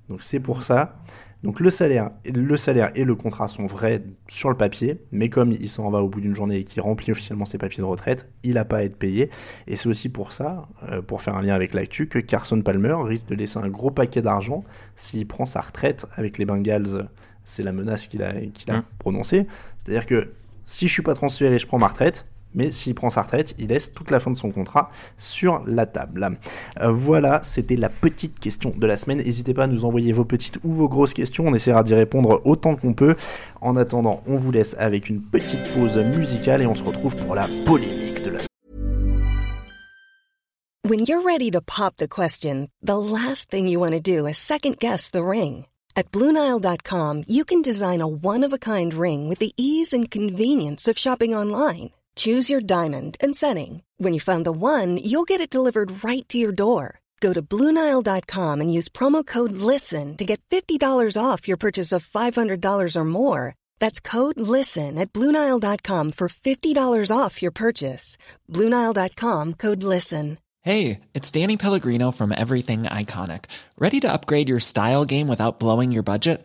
Donc c'est pour ça. Donc le salaire, le salaire et le contrat sont vrais sur le papier, mais comme il s'en va au bout d'une journée et qu'il remplit officiellement ses papiers de retraite, il n'a pas à être payé. Et c'est aussi pour ça, euh, pour faire un lien avec l'actu, que Carson Palmer risque de laisser un gros paquet d'argent s'il prend sa retraite avec les Bengals. C'est la menace qu'il a, qu'il a Mm. prononcée. C'est-à-dire que si je suis pas transféré, je prends ma retraite. Mais s'il prend sa retraite, il laisse toute la fin de son contrat sur la table. Euh, voilà, c'était la petite question de la semaine. N'hésitez pas à nous envoyer vos petites ou vos grosses questions. On essaiera d'y répondre autant qu'on peut. En attendant, on vous laisse avec une petite pause musicale et on se retrouve pour la polémique de la When you're ready to pop the question, the last thing you want to do is second guess the ring. At Bluenile.com, you can design a one of a kind ring with the ease and convenience of shopping online. Choose your diamond and setting. When you find the one, you'll get it delivered right to your door. Go to Bluenile.com and use promo code LISTEN to get $50 off your purchase of $500 or more. That's code LISTEN at Bluenile.com for $50 off your purchase. Bluenile.com code LISTEN. Hey, it's Danny Pellegrino from Everything Iconic. Ready to upgrade your style game without blowing your budget?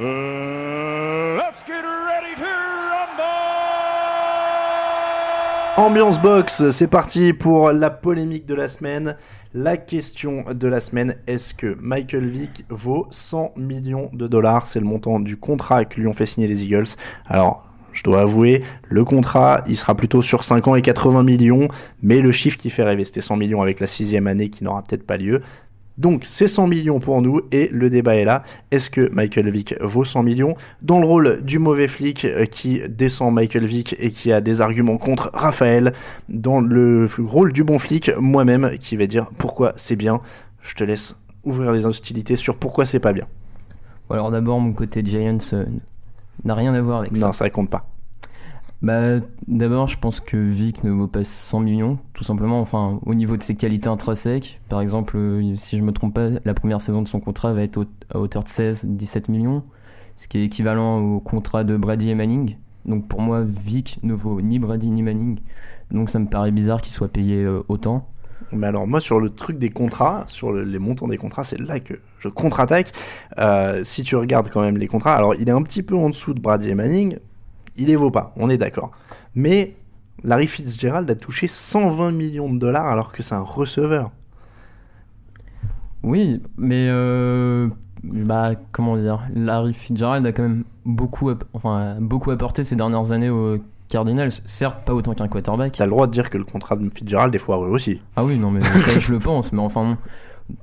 Uh! Ambiance Box, c'est parti pour la polémique de la semaine. La question de la semaine, est-ce que Michael Vick vaut 100 millions de dollars? C'est le montant du contrat que lui ont fait signer les Eagles. Alors, je dois avouer, le contrat, il sera plutôt sur 5 ans et 80 millions, mais le chiffre qui fait rêver, c'était 100 millions avec la sixième année qui n'aura peut-être pas lieu. Donc c'est 100 millions pour nous et le débat est là. Est-ce que Michael Vick vaut 100 millions Dans le rôle du mauvais flic euh, qui descend Michael Vick et qui a des arguments contre Raphaël. Dans le rôle du bon flic, moi-même qui vais dire pourquoi c'est bien. Je te laisse ouvrir les hostilités sur pourquoi c'est pas bien. Bon, alors d'abord, mon côté Giants euh, n'a rien à voir avec ça. Non, ça compte pas. Bah, d'abord, je pense que Vic ne vaut pas 100 millions, tout simplement. Enfin, au niveau de ses qualités intrinsèques, par exemple, euh, si je me trompe pas, la première saison de son contrat va être à hauteur de 16-17 millions, ce qui est équivalent au contrat de Brady et Manning. Donc pour moi, Vic ne vaut ni Brady ni Manning. Donc ça me paraît bizarre qu'il soit payé euh, autant. Mais alors moi sur le truc des contrats, sur le- les montants des contrats, c'est là que je contre-attaque. Euh, si tu regardes quand même les contrats, alors il est un petit peu en dessous de Brady et Manning, il les vaut pas, on est d'accord. Mais Larry Fitzgerald a touché 120 millions de dollars alors que c'est un receveur. Oui, mais euh, bah comment dire, Larry Fitzgerald a quand même beaucoup, app- enfin beaucoup apporté ces dernières années aux Cardinals. Certes, pas autant qu'un quarterback. T'as le droit de dire que le contrat de Fitzgerald est foireux aussi. Ah oui, non mais ça je le pense, mais enfin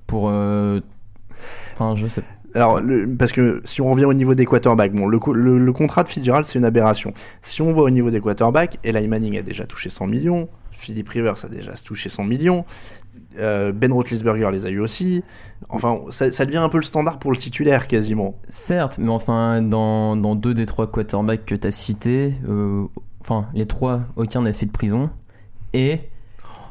pour, euh, enfin je sais. Alors, parce que si on revient au niveau des quarterbacks, bon, le, co- le- le contrat de Fitzgerald, c'est une aberration. Si on va au niveau des quarterbacks, Eli Manning a déjà touché 100 millions, Philip Rivers a déjà touché 100 millions, euh, Ben Roethlisberger les a eu aussi. Enfin, ça, devient un peu le standard pour le titulaire quasiment. Certes, mais enfin, dans, dans deux des trois quarterbacks que tu as cités, euh, enfin, les trois, aucun n'a fait de prison. Et,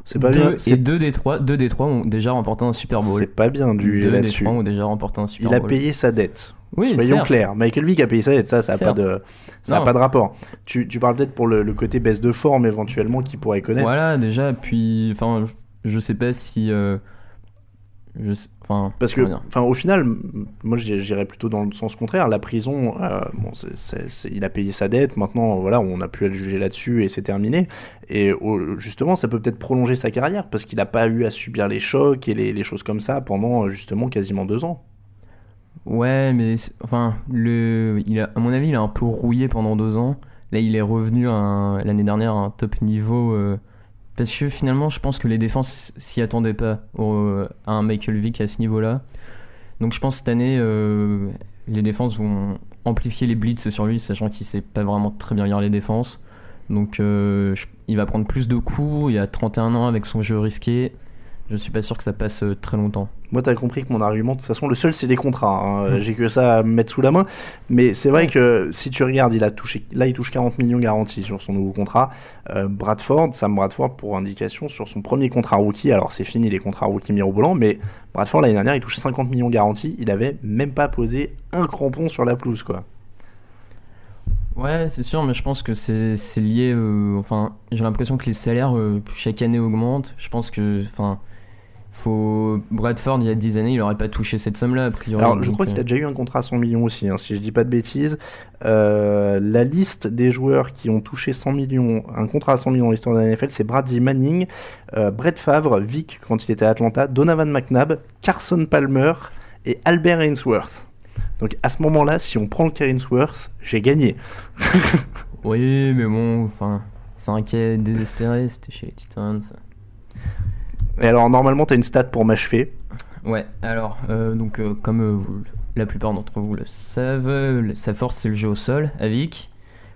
C'est pas deux, bien. et C'est deux des, trois, deux des trois ont déjà remporté un Super Bowl. c'est pas bien juger Deux des là-dessus. trois ont déjà remporté un Super Il a Bowl. payé sa dette. Oui, Soyons clairs. Michael Vick a payé sa dette. Ça, ça n'a pas de, ça a pas de rapport. Tu, tu parles peut-être pour le, le côté baisse de forme éventuellement qu'il pourrait connaître. Voilà, déjà, puis, enfin, je je sais pas si. euh, je sais- enfin, Parce que, enfin, au final, moi, j'i- j'irais plutôt dans le sens contraire. La prison, euh, bon, il a payé sa dette. Maintenant, voilà, on n'a plus à le juger là-dessus et c'est terminé. Et justement, ça peut peut-être prolonger sa carrière parce qu'il n'a pas eu à subir les chocs et les, les choses comme ça pendant justement quasiment deux ans. Ouais, mais enfin, le, il a, à mon avis, il a un peu rouillé pendant deux ans. Là, il est revenu l'année dernière à un top niveau. euh, parce que finalement, je pense que les défenses s'y attendaient pas à un Michael Vick à ce niveau-là. Donc, je pense que cette année, euh, les défenses vont amplifier les blitz sur lui, sachant qu'il sait pas vraiment très bien lire les défenses. Donc, euh, il va prendre plus de coups. Il a 31 ans avec son jeu risqué. Je suis pas sûr que ça passe euh, très longtemps. Moi, t'as compris que mon argument, de toute façon, le seul, c'est les contrats. hein. Mm. J'ai que ça à me mettre sous la main. Mais c'est vrai que si tu regardes, il a touché, là, il touche 40 millions garantis sur son nouveau contrat. Euh, Bradford, Sam Bradford, pour indication, sur son premier contrat rookie, alors c'est fini les contrats rookie mirobolants, mais Bradford, l'année dernière, il touche 50 millions garantis. Il avait même pas posé un crampon sur la pelouse, quoi. Ouais, c'est sûr, mais je pense que c'est c'est lié. euh, enfin, j'ai l'impression que les salaires euh, chaque année augmentent. Je pense que, enfin, faut Bradford il y a 10 années, il aurait pas touché cette somme-là a priori. Alors, je crois qu'il euh, a déjà eu un contrat à 100 millions aussi, hein, si je dis pas de bêtises. Euh, la liste des joueurs qui ont touché 100 millions, un contrat à 100 millions dans l'histoire de la NFL, c'est Brady Manning, euh, Brett Favre, Vic quand il était à Atlanta, Donovan McNabb, Carson Palmer et Albert Ainsworth. Donc à ce moment-là, si on prend le cas Ainsworth, j'ai gagné. Oui, mais bon, enfin, c'est un quai désespéré. C'était chez les Titans. Et alors normalement, t'as une stat pour m'achever. Ouais, alors, euh, donc, euh, comme euh, la plupart d'entre vous le savent, sa force c'est le jeu au sol, avec.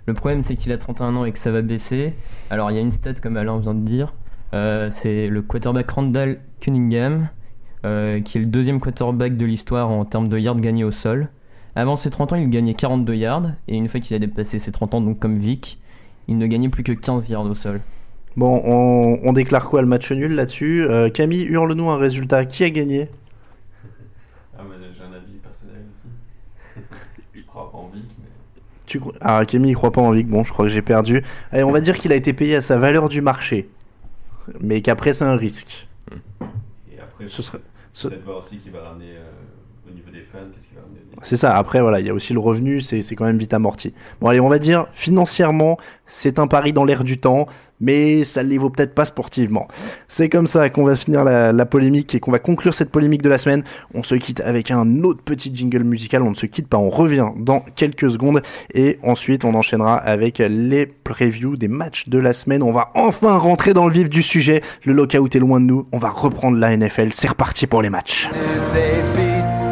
Le problème c'est qu'il a 31 ans et que ça va baisser. Alors, il y a une stat, comme Alain vient de dire, c'est le quarterback Randall Cunningham, qui est le deuxième quarterback de l'histoire en termes de yards gagnés au sol. Avant ses 30 ans, il gagnait 42 yards, et une fois qu'il a dépassé ses 30 ans, donc comme Vic, il ne gagnait plus que 15 yards au sol. Bon, on, on déclare quoi le match nul là-dessus? Euh, Camille, hurle-nous un résultat. Qui a gagné? Ah, mais j'ai un avis personnel aussi. je crois pas en Vic, mais. Tu Ah, Camille, il croit pas en Vic. Bon, je crois que j'ai perdu. Allez, on va dire qu'il a été payé à sa valeur du marché. Mais qu'après, c'est un risque. Et après, Ce serait- ce- peut-être voir aussi qui va ramener euh, au niveau des fans, qu'est-ce qu'il va ramener. C'est ça. Après, voilà, il y a aussi le revenu. C'est c'est quand même vite amorti. Bon, allez, on va dire, financièrement, c'est un pari dans l'air du temps. Mais ça ne les vaut peut-être pas sportivement. C'est comme ça qu'on va finir la, la polémique et qu'on va conclure cette polémique de la semaine. On se quitte avec un autre petit jingle musical. On ne se quitte pas, on revient dans quelques secondes. Et ensuite, on enchaînera avec les previews des matchs de la semaine. On va enfin rentrer dans le vif du sujet. Le lockout est loin de nous. On va reprendre la NFL. C'est reparti pour les matchs.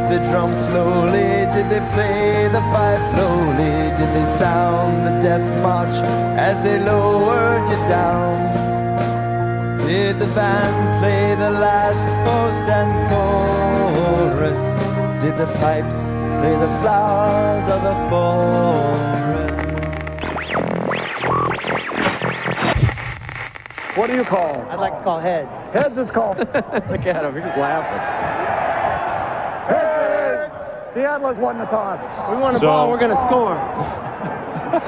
The drum slowly? Did they play the fife slowly? Did they sound the death march as they lowered you down? Did the band play the last post and chorus? Did the pipes play the flowers of the forest? What do you call? I'd like to call heads. Heads is called. Look at him, he's laughing. Heads! Seattle has won the toss. We want the So- ball, we're going to score.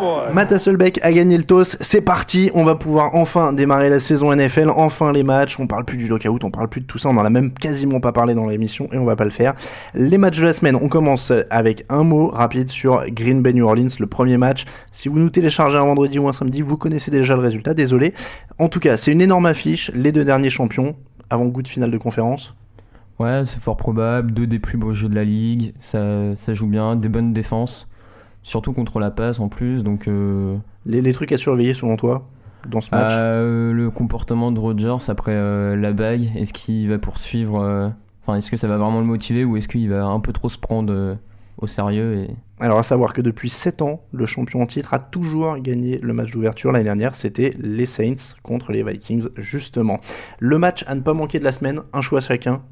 oh. Matt Hasselbeck a gagné le toss, c'est parti, on va pouvoir enfin démarrer la saison NFL, enfin les matchs, on parle plus du lockout, on parle plus de tout ça, on en a même quasiment pas parlé dans l'émission et on va pas le faire. Les matchs de la semaine, on commence avec un mot rapide sur Green Bay New Orleans, le premier match. Si vous nous téléchargez un vendredi ou un samedi, vous connaissez déjà le résultat, désolé. En tout cas, c'est une énorme affiche, les deux derniers champions, avant goût de finale de conférence. Ouais, c'est fort probable. Deux des plus beaux jeux de la ligue. Ça, ça joue bien. Des bonnes défenses. Surtout contre la passe en plus. Donc, euh, Les, les trucs à surveiller selon toi dans ce match euh, le comportement de Rodgers après euh, la bague. Est-ce qu'il va poursuivre Enfin, est-ce que ça va vraiment le motiver ou est-ce qu'il va un peu trop se prendre au sérieux et... Alors à savoir que depuis 7 ans, le champion en titre a toujours gagné le match d'ouverture. L'année dernière, c'était les Saints contre les Vikings, justement. Le match à ne pas manquer de la semaine, un choix chacun.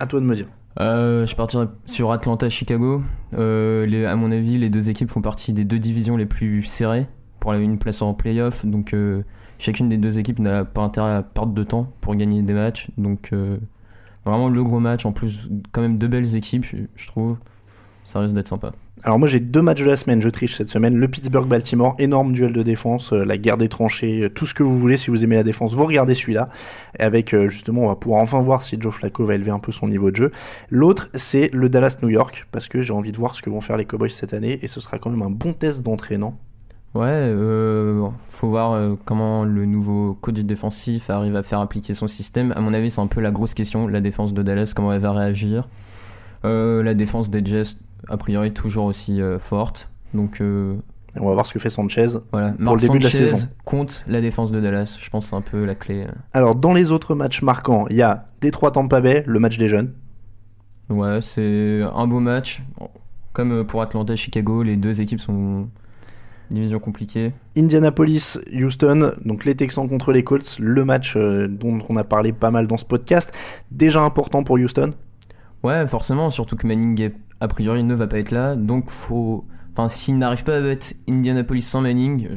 À toi de me dire. Euh, je partirai sur Atlanta-Chicago. Euh, à mon avis, les deux équipes font partie des deux divisions les plus serrées pour la- une place en playoff. Donc, euh, chacune des deux équipes n'a pas intérêt à perdre de temps pour gagner des matchs. Donc, euh, vraiment le gros match. En plus, quand même deux belles équipes, je trouve. Ça risque d'être sympa. Alors moi j'ai deux matchs de la semaine, je triche cette semaine. Le Pittsburgh-Baltimore, énorme duel de défense, euh, la guerre des tranchées, euh, tout ce que vous voulez si vous aimez la défense, vous regardez celui-là. Avec euh, justement, on va pouvoir enfin voir si Joe Flacco va élever un peu son niveau de jeu. L'autre c'est le Dallas-New York, parce que j'ai envie de voir ce que vont faire les Cowboys cette année, et ce sera quand même un bon test d'entraînement. Ouais, faut voir comment le nouveau coach défensif arrive à faire appliquer son système. À mon avis, c'est un peu la grosse question, la défense de Dallas, comment elle va réagir. La défense des Jets, a priori, toujours aussi euh, forte. Donc, euh, on va voir ce que fait Sanchez voilà. pour Marc le début de la saison. compte la défense de Dallas. Je pense que c'est un peu la clé. euh. Alors dans les autres matchs marquants, il y a Détroit Tampa Bay, le match des jeunes. Ouais, c'est un beau match. Comme pour Atlanta et Chicago, les deux équipes sont division compliquée. Indianapolis, Houston, donc les Texans contre les Colts, le match dont on a parlé pas mal dans ce podcast, déjà important pour Houston. Ouais, forcément, surtout que Manning, a priori, ne va pas être là. Donc, faut. Enfin, s'ils n'arrivent pas à battre Indianapolis sans Manning,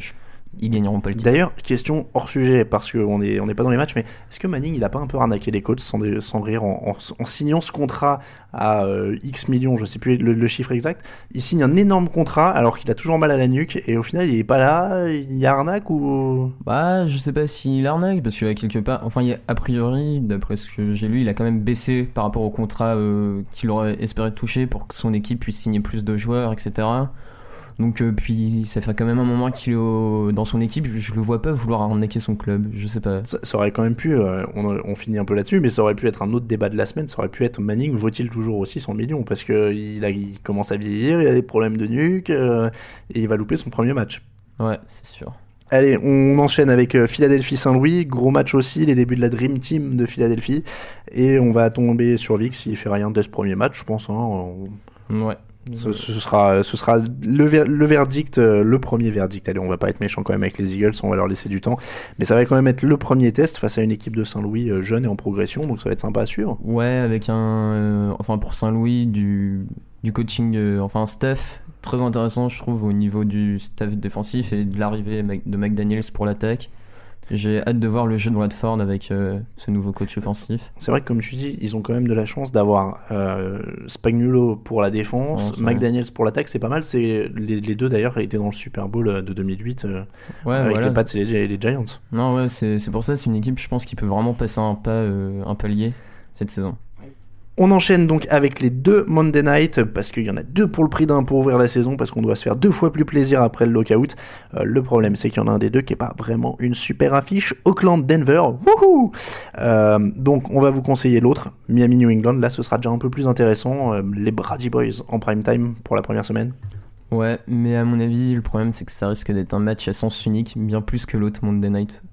ils gagneront pas le titre. D'ailleurs, question hors sujet, parce qu'on n'est on est pas dans les matchs, mais est-ce que Manning, il a pas un peu arnaqué les Colts sans, rire en, en- en signant ce contrat à euh, X millions, je sais plus le, le chiffre exact Il signe un énorme contrat alors qu'il a toujours mal à la nuque, et au final, il est pas là, il y a arnaque ou... Bah, je sais pas s'il arnaque, parce qu'il y a quelque part. Enfin, il y a- a priori, d'après ce que j'ai lu, il a quand même baissé par rapport au contrat euh, qu'il aurait espéré toucher pour que son équipe puisse signer plus de joueurs, etc. Donc, euh, puis, ça fait quand même un moment qu'il est au- dans son équipe. Je, je le vois pas vouloir arnaquer son club. Je sais pas. Ça, ça aurait quand même pu, euh, on, on finit un peu là-dessus, mais ça aurait pu être un autre débat de la semaine, ça aurait pu être Manning vaut-il toujours aussi 100 millions? Parce qu'il il commence à vieillir, il a des problèmes de nuque, euh, et il va louper son premier match. Ouais, c'est sûr. Allez, on enchaîne avec Philadelphie-Saint-Louis, gros match aussi, les débuts de la Dream Team de Philadelphie, et on va tomber sur Vic s'il fait rien dès ce premier match, je pense. Hein, on- Ouais. Ce, ce sera, ce sera le, ver- le verdict, euh, le premier verdict. Allez, on va pas être méchant quand même avec les Eagles, on va leur laisser du temps. Mais ça va quand même être le premier test face à une équipe de Saint-Louis euh, jeune et en progression, donc ça va être sympa à suivre. Ouais, avec un. euh, enfin, pour Saint-Louis, du, du coaching, euh, enfin, un staff très intéressant, je trouve, au niveau du staff défensif et de l'arrivée de McDaniels pour l'attaque. J'ai hâte de voir le jeu de Radford avec euh, ce nouveau coach offensif. C'est vrai que comme tu dis, ils ont quand même de la chance d'avoir euh, Spagnuolo pour la défense, ouais. McDaniels pour l'attaque, c'est pas mal. C'est les, les deux d'ailleurs étaient dans le Super Bowl euh, de 2008 euh, Ouais, avec voilà. les Pats et les, les Giants. Non, ouais, c'est pour ça, c'est une équipe, je pense, qui peut vraiment passer un pas, euh, un palier cette saison. On enchaîne donc avec les deux Monday Night, parce qu'il y en a deux pour le prix d'un pour ouvrir la saison, parce qu'on doit se faire deux fois plus plaisir après le lockout. Euh, le problème, c'est qu'il y en a un des deux qui est pas vraiment une super affiche. Auckland-Denver, wouhou Euh, Donc, on va vous conseiller l'autre, Miami-New England. Là, ce sera déjà un peu plus intéressant. Euh, les Brady Boys en prime time pour la première semaine. Ouais, mais à mon avis, le problème, c'est que ça risque d'être un match à sens unique, bien plus que l'autre Monday Night.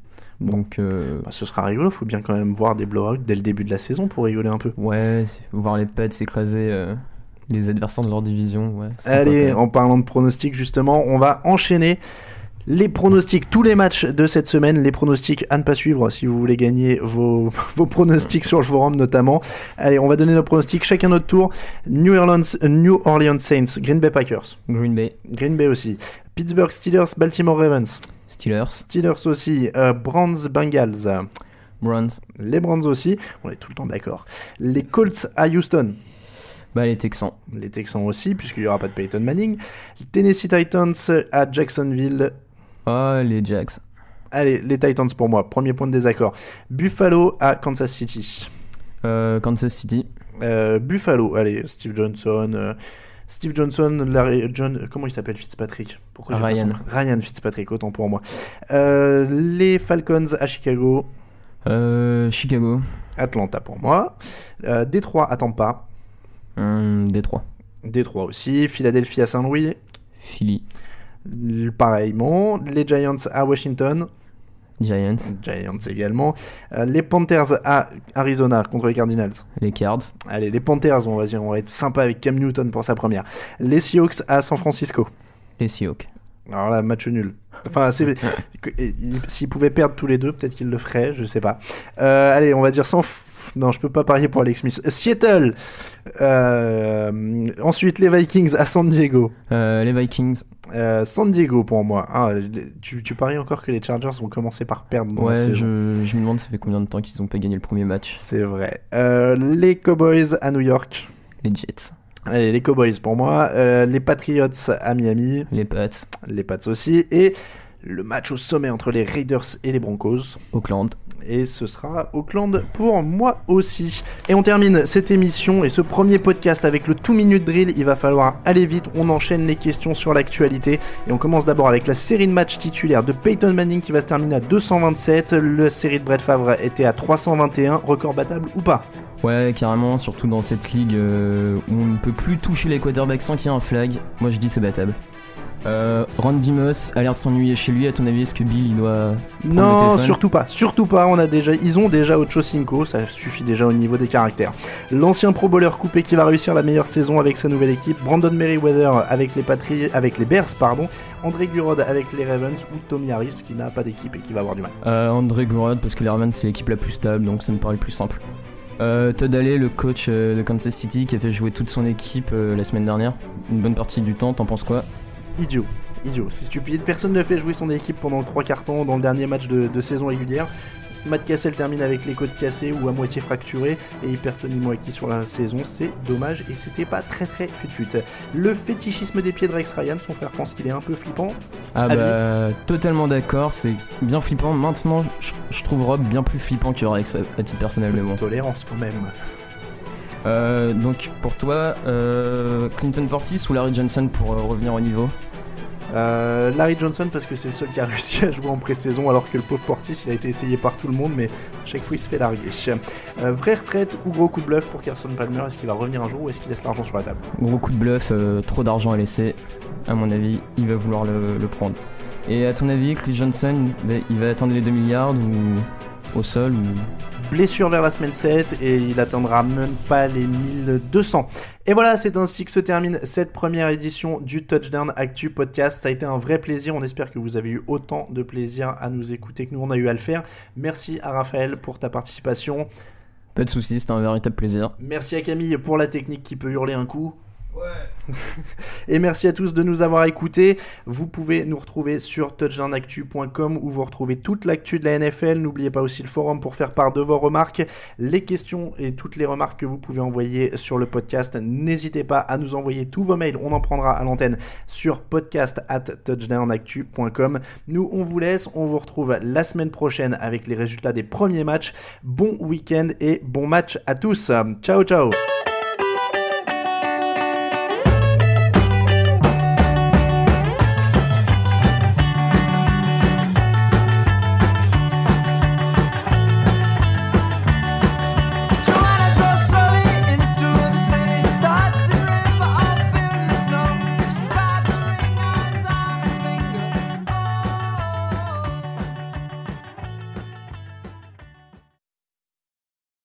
Donc, euh, Bah, ce sera rigolo, faut bien quand même voir des blowouts dès le début de la saison pour rigoler un peu. ouais, voir les Pats écraser euh, les adversaires de leur division, ouais. Allez, en parlant de pronostics, justement, on va enchaîner les pronostics, tous les matchs de cette semaine, les pronostics à ne pas suivre si vous voulez gagner vos, vos pronostics sur le forum notamment. Allez, on va donner nos pronostics chacun notre tour. New Orleans, New Orleans Saints, Green Bay Packers, Green Bay, Green Bay aussi, Pittsburgh Steelers, Baltimore Ravens, Steelers, Steelers aussi, euh, Browns Bengals, Browns, les Browns aussi, on est tout le temps d'accord. Les Colts à Houston, bah les Texans, les Texans aussi, puisqu'il n'y aura pas de Peyton Manning. Tennessee Titans à Jacksonville. oh les Jacks, Allez, les Titans pour moi, premier point de désaccord. Buffalo à Kansas City. euh, Kansas City, Euh, Buffalo, allez, Steve Johnson. euh, Steve Johnson, Larry- John, comment il s'appelle Fitzpatrick? Pourquoi pas Ryan. Ryan Fitzpatrick, autant pour moi. Euh, les Falcons à Chicago. euh, Chicago, Atlanta pour moi. Euh, Détroit à Tampa. hum, Détroit, Détroit aussi. Philadelphie à Saint-Louis. Philly, Pareillement. Les Giants à Washington. Giants. Giants également. Euh, les Panthers à Arizona contre les Cardinals. Les Cards. Allez, les Panthers, on va dire, on va être sympa avec Cam Newton pour sa première. Les Seahawks à San Francisco. Les Seahawks. Alors là, match nul. Enfin, s'ils pouvaient perdre tous les deux, peut-être qu'ils le feraient, je sais pas. Euh, allez, on va dire sans. Non, je peux pas parier pour Alex Smith. Seattle. Euh, ensuite, les Vikings à San Diego. Les Vikings. Euh, San Diego pour moi. Ah, tu, tu paries encore que les Chargers vont commencer par perdre dans Ouais, je, je me demande ça fait combien de temps qu'ils ont pas gagné le premier match. C'est vrai. Euh, les Cowboys à New York. Les Jets. Allez, les Cowboys pour moi. Euh, les Patriots à Miami. Les Pats. Les Pats aussi. Et le match au sommet entre les Raiders et les Broncos. Auckland. Et ce sera Auckland pour moi aussi. Et on termine cette émission et ce premier podcast avec le 2 minute drill. Il va falloir aller vite. On enchaîne les questions sur l'actualité. Et on commence d'abord avec la série de matchs titulaires de Peyton Manning qui va se terminer à 227. La série de Brett Favre était à 321. Record battable ou pas? Ouais, carrément, surtout dans cette ligue euh, où on ne peut plus toucher les quarterbacks sans qu'il y ait un flag. Moi je dis c'est battable. Euh, Randy Moss a l'air de s'ennuyer chez lui. À ton avis, est-ce que Bill il doit. Non, surtout pas, surtout pas. On a déjà, ils ont déjà Ocho Cinco, ça suffit déjà au niveau des caractères. L'ancien Pro Bowler coupé qui va réussir la meilleure saison avec sa nouvelle équipe, Brandon Merriweather avec les avec les Bears, pardon, André Gurod avec les Ravens ou Tommy Harris qui n'a pas d'équipe et qui va avoir du mal. Euh, André Gourod, parce que les Ravens c'est l'équipe la plus stable, donc ça me paraît plus simple. Euh, Todd Haley, le coach euh, de Kansas City, qui a fait jouer toute son équipe euh, la semaine dernière, une bonne partie du temps, t'en penses quoi? Idiot, idiot, c'est stupide. Personne ne fait jouer son équipe pendant trois temps dans le dernier match de, de saison régulière. Matt Cassel termine avec les côtes cassées ou à moitié fracturées et il perd Tony Moaki sur la saison, c'est dommage et c'était pas très très fut-fut. Le fétichisme des pieds de Rex Ryan, son frère pense qu'il est un peu flippant. Ah Avis bah totalement d'accord, c'est bien flippant. Maintenant, je, je trouve Rob bien plus flippant que Rex à, à titre personnel, mais bon. Tolérance quand même. Euh, donc pour toi, euh, Clinton Portis ou Larry Johnson pour euh, revenir au niveau Euh, Larry Johnson parce que c'est le seul qui a réussi à jouer en pré-saison alors que le pauvre Portis il a été essayé par tout le monde mais chaque fois il se fait larguer. Vraie retraite ou gros coup de bluff pour Carson Palmer? Est-ce qu'il va revenir un jour ou est-ce qu'il laisse l'argent sur la table? Gros coup de bluff, trop d'argent à laisser. À mon avis, il va vouloir le, le prendre. Et à ton avis, Chris Johnson, bah, il va attendre les 2 milliards ou au sol ou... Blessure vers la semaine 7 et il atteindra même pas les 1200. Et voilà, c'est ainsi que se termine cette première édition du Touchdown Actu Podcast. Ça a été un vrai plaisir. On espère que vous avez eu autant de plaisir à nous écouter que nous on a eu à le faire. Merci à Raphaël pour ta participation. Pas de soucis, c'était un véritable plaisir. Merci à Camille pour la technique qui peut hurler un coup. Et merci à tous de nous avoir écoutés. Vous pouvez nous retrouver sur touchdownactu.com où vous retrouvez toute l'actu de la NFL. N'oubliez pas aussi le forum pour faire part de vos remarques, les questions et toutes les remarques que vous pouvez envoyer sur le podcast. N'hésitez pas à nous envoyer tous vos mails. On en prendra à l'antenne sur podcast at touchdownactu.com. Nous, on vous laisse. On vous retrouve la semaine prochaine avec les résultats des premiers matchs. Bon week-end et bon match à tous. Ciao, ciao.